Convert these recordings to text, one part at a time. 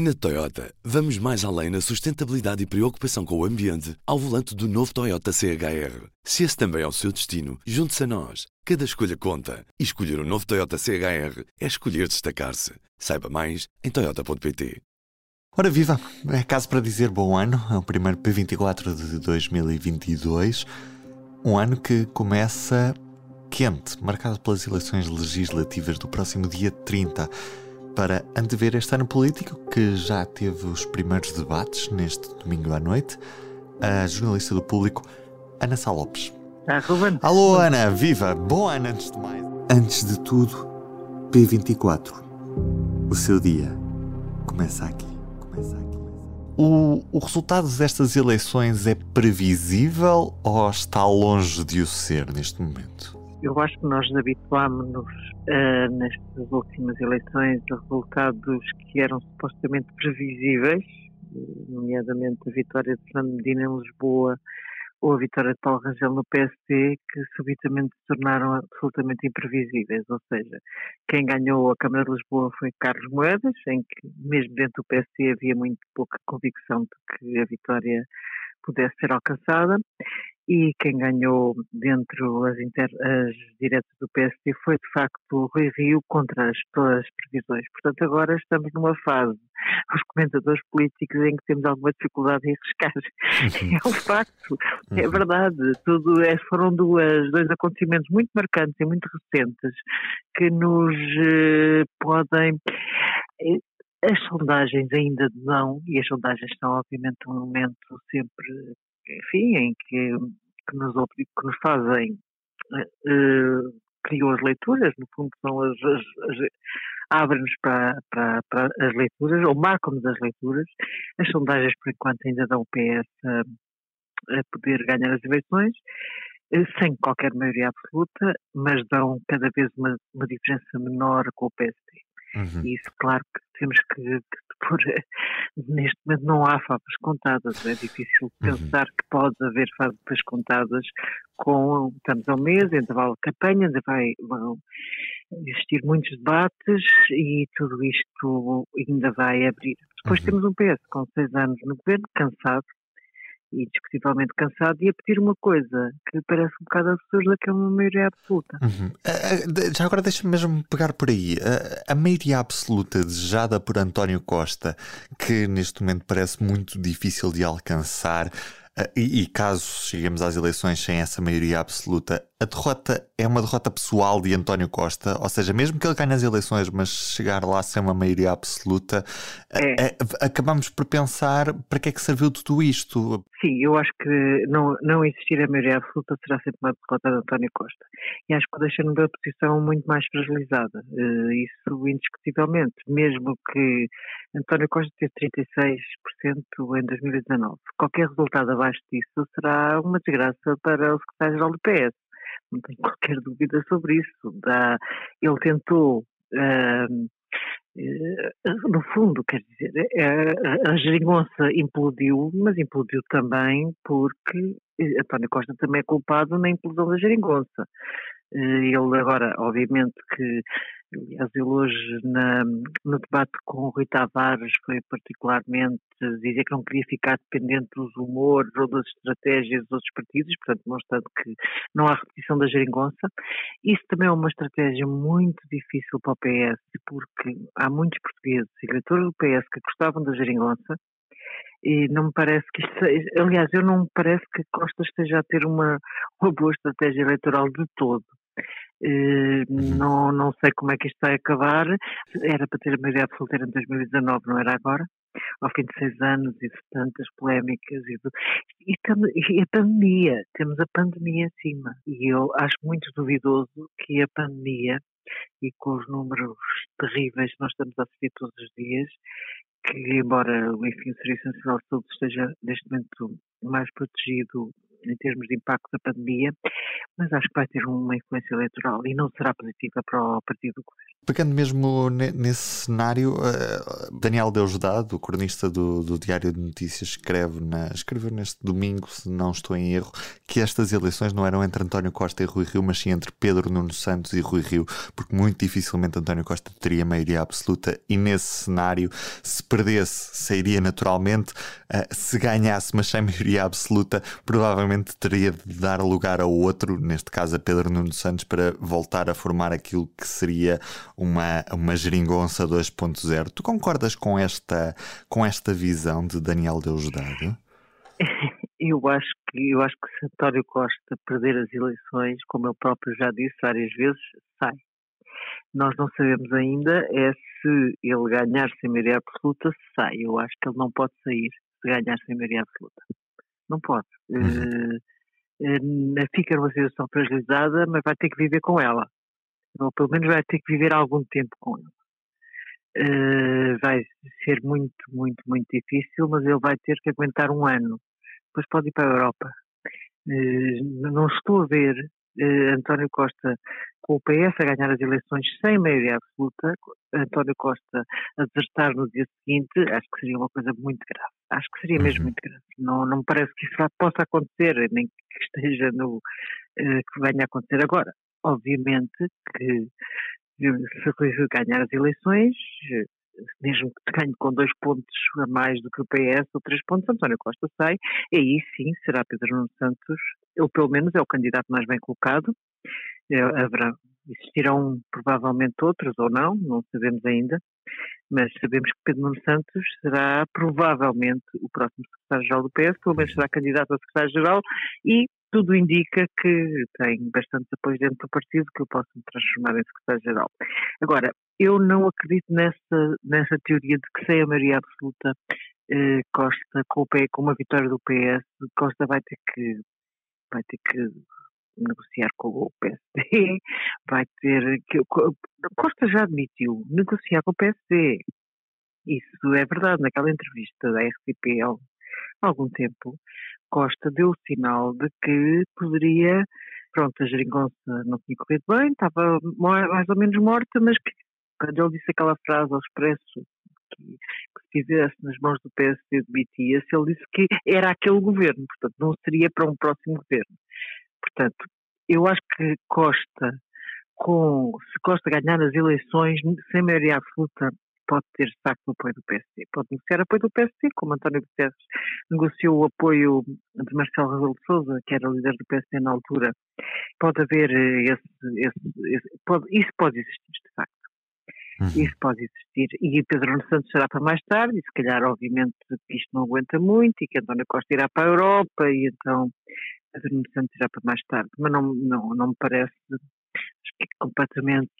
Na Toyota, vamos mais além na sustentabilidade e preocupação com o ambiente ao volante do novo Toyota CHR. Se esse também é o seu destino, junte-se a nós. Cada escolha conta. E escolher o um novo Toyota CHR é escolher destacar-se. Saiba mais em Toyota.pt. Ora viva! É caso para dizer bom ano. É o primeiro P24 de 2022. Um ano que começa quente, marcado pelas eleições legislativas do próximo dia 30 para antever este ano político, que já teve os primeiros debates neste domingo à noite, a jornalista do público, Ana Sá Lopes. Ah, Ruben. Alô, Ana, viva! Bom ano antes de mais. Antes de tudo, P24. O seu dia começa aqui. Começa aqui. O, o resultado destas eleições é previsível ou está longe de o ser neste momento? Eu acho que nós habituámos-nos uh, nestas últimas eleições a resultados que eram supostamente previsíveis, nomeadamente a vitória de Fernando Medina em Lisboa ou a vitória de Paulo Rangel no PSD, que subitamente se tornaram absolutamente imprevisíveis. Ou seja, quem ganhou a Câmara de Lisboa foi Carlos Moedas, em que mesmo dentro do PSD havia muito pouca convicção de que a vitória pudesse ser alcançada e quem ganhou dentro as, inter, as diretas do PSD foi de facto o Rui Rio contra as, todas as previsões. Portanto, agora estamos numa fase, os comentadores políticos, em que temos alguma dificuldade em arriscar. Uhum. É um facto, é uhum. verdade. Tudo é, foram duas, dois acontecimentos muito marcantes e muito recentes que nos eh, podem eh, as sondagens ainda não, e as sondagens estão obviamente um momento sempre enfim, em que, que, nos, que nos fazem, uh, criam as leituras, no fundo são as, as, as abrem-nos para, para, para, as leituras, ou marcam-nos as leituras. As sondagens, por enquanto, ainda dão o PS a, a poder ganhar as eleições, eh, sem qualquer maioria absoluta, mas dão cada vez uma, uma diferença menor com o PSD. Uhum. E isso, claro, que temos que, que pôr. Neste momento não há favas contadas. É difícil uhum. pensar que pode haver favas contadas com. Estamos ao mês, ainda vai a campanha, ainda vai, vão existir muitos debates e tudo isto ainda vai abrir. Depois uhum. temos um PS com seis anos no governo, cansado, e discutivelmente cansado e a pedir uma coisa que parece um bocado absurda, que é uma maioria absoluta. Uhum. Já agora deixa-me mesmo pegar por aí. A maioria absoluta desejada por António Costa, que neste momento parece muito difícil de alcançar, e caso cheguemos às eleições sem essa maioria absoluta, a derrota é uma derrota pessoal de António Costa, ou seja, mesmo que ele ganhe as eleições, mas chegar lá sem uma maioria absoluta, é. Acabamos por pensar para que é que serviu tudo isto? Sim, eu acho que não, não existir a maioria absoluta será sempre uma derrota de António Costa. E acho que o deixa numa posição muito mais fragilizada. Uh, isso indiscutivelmente, mesmo que António Costa teve 36% em 2019. Qualquer resultado abaixo disso será uma desgraça para o secretário-geral do PS não tenho qualquer dúvida sobre isso. Da, ele tentou, uh, no fundo, quer dizer, a, a geringonça implodiu, mas implodiu também porque António Costa também é culpado na implosão da geringonça. Ele agora, obviamente que Aliás, ele hoje na, no debate com o Rui Tavares foi particularmente dizer que não queria ficar dependente dos humores ou das estratégias dos outros partidos, portanto mostrando que não há repetição da geringonça. Isso também é uma estratégia muito difícil para o PS, porque há muitos portugueses, eleitores do PS, que gostavam da geringonça, e não me parece que isto seja, aliás, eu não me parece que Costa esteja a ter uma, uma boa estratégia eleitoral de todo. Uh, não, não sei como é que isto vai acabar. Era para ter a maioria absoluta em 2019, não era agora? Ao fim de seis anos e de tantas polémicas e, do, e, e, a pandemia, temos a pandemia em cima. E eu acho muito duvidoso que a pandemia, e com os números terríveis que nós estamos a assistir todos os dias, que embora enfim, o Serviço Nacional de Saúde esteja neste momento mais protegido em termos de impacto da pandemia, mas acho que vai ter uma influência eleitoral e não será positiva para o partido do governo. Pegando mesmo nesse cenário, eh, Daniel Deusdado, o cronista do, do, Diário de Notícias, escreve na, escreveu neste domingo, se não estou em erro, que estas eleições não eram entre António Costa e Rui Rio, mas sim entre Pedro Nuno Santos e Rui Rio, porque muito dificilmente António Costa teria maioria absoluta e nesse cenário, se perdesse, sairia naturalmente, eh, se ganhasse, mas sem maioria absoluta, provavelmente teria de dar lugar a outro, neste caso a Pedro Nuno Santos, para voltar a formar aquilo que seria uma, uma geringonça 2.0. Tu concordas com esta, com esta visão de Daniel Deusdado? Eu acho que eu acho que se António Costa perder as eleições, como ele próprio já disse várias vezes, sai. Nós não sabemos ainda é se ele ganhar sem maioria absoluta, sai. Eu acho que ele não pode sair se ganhar sem maioria absoluta. Não pode. Uhum. Uh, fica numa situação fragilizada, mas vai ter que viver com ela. Ou pelo menos vai ter que viver algum tempo com ela. Uh, vai ser muito, muito, muito difícil, mas ele vai ter que aguentar um ano. Depois pode ir para a Europa. Uh, não estou a ver António Costa com o PS a ganhar as eleições sem maioria absoluta, António Costa a desertar no dia seguinte, acho que seria uma coisa muito grave. Acho que seria mesmo uhum. muito grave. Não, não me parece que isso possa acontecer, nem que esteja no. Uh, que venha a acontecer agora. Obviamente que se ganhar as eleições, mesmo que ganhe com dois pontos a mais do que o PS, ou três pontos, António Costa sai, e aí sim será Pedro Nuno Santos, ou pelo menos é o candidato mais bem colocado, é, haverá, existirão provavelmente outros ou não, não sabemos ainda, mas sabemos que Pedro Nuno Santos será provavelmente o próximo secretário-geral do PS, pelo menos será candidato a secretário-geral e tudo indica que tem bastante apoio dentro do partido que eu posso me transformar em secretário-geral. Agora, eu não acredito nessa, nessa teoria de que sem a maioria absoluta eh, Costa, com, o com uma vitória do PS, Costa vai ter que vai ter que negociar com o PSD, vai ter que Costa já admitiu negociar com o PSD. Isso é verdade. Naquela entrevista da RTP há algum tempo, Costa deu o sinal de que poderia, pronto, a geringonça não tinha corrido bem, estava mais ou menos morta, mas que quando ele disse aquela frase ao expresso que, que estivesse nas mãos do PSD demitia-se, ele disse que era aquele governo, portanto não seria para um próximo governo. Portanto, eu acho que Costa, com, se Costa ganhar as eleições sem maioria absoluta, pode ter saco do apoio do PSD. Pode negociar apoio do PSD, como António Guterres negociou o apoio de Marcelo Rebelo de Sousa, que era líder do PSD na altura. Pode haver eh, esse, esse, esse pode, isso pode existir, de facto. Uhum. Isso pode existir. E Pedro Nuno Santos será para mais tarde, e se calhar, obviamente, que isto não aguenta muito, e que António Costa irá para a Europa, e então Nuno Santos irá para mais tarde. Mas não, não, não me parece é completamente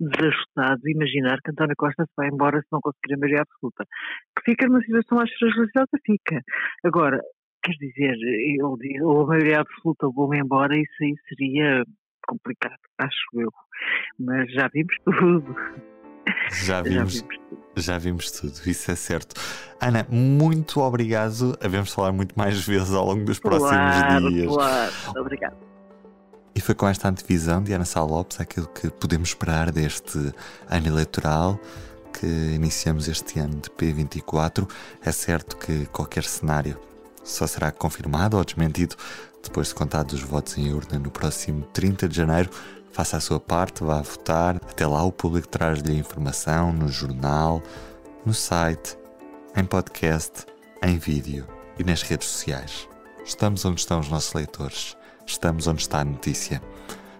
desajustado imaginar que António Costa se vai embora se não conseguir a maioria absoluta. Que fica numa situação mais fragilizada, fica. Agora, quer dizer, eu, ou a maioria absoluta ou vou-me embora, isso aí seria complicado, acho eu. Mas já vimos tudo. Já vimos, já vimos. Já vimos tudo, isso é certo. Ana, muito obrigado. Havemos falar muito mais vezes ao longo dos próximos claro, dias. Claro, obrigado. E foi com esta antevisão de Ana Sá Lopes aquilo que podemos esperar deste ano eleitoral que iniciamos este ano de P24. É certo que qualquer cenário só será confirmado ou desmentido depois de contados os votos em urna no próximo 30 de janeiro. Faça a sua parte, vá votar. Até lá o público traz-lhe informação no jornal, no site, em podcast, em vídeo e nas redes sociais. Estamos onde estão os nossos leitores. Estamos onde está a notícia.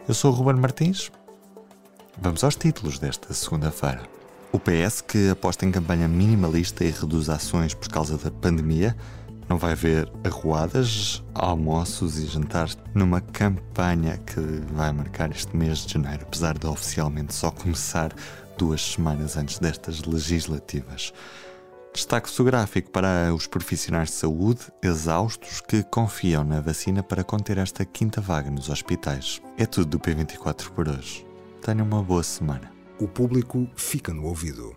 Eu sou o Ruben Martins. Vamos aos títulos desta segunda-feira. O PS, que aposta em campanha minimalista e reduz ações por causa da pandemia, não vai haver arruadas, almoços e jantares numa campanha que vai marcar este mês de janeiro, apesar de oficialmente só começar duas semanas antes destas legislativas. Destaque fotográfico para os profissionais de saúde exaustos que confiam na vacina para conter esta quinta vaga nos hospitais. É tudo do P24 por hoje. Tenha uma boa semana. O público fica no ouvido.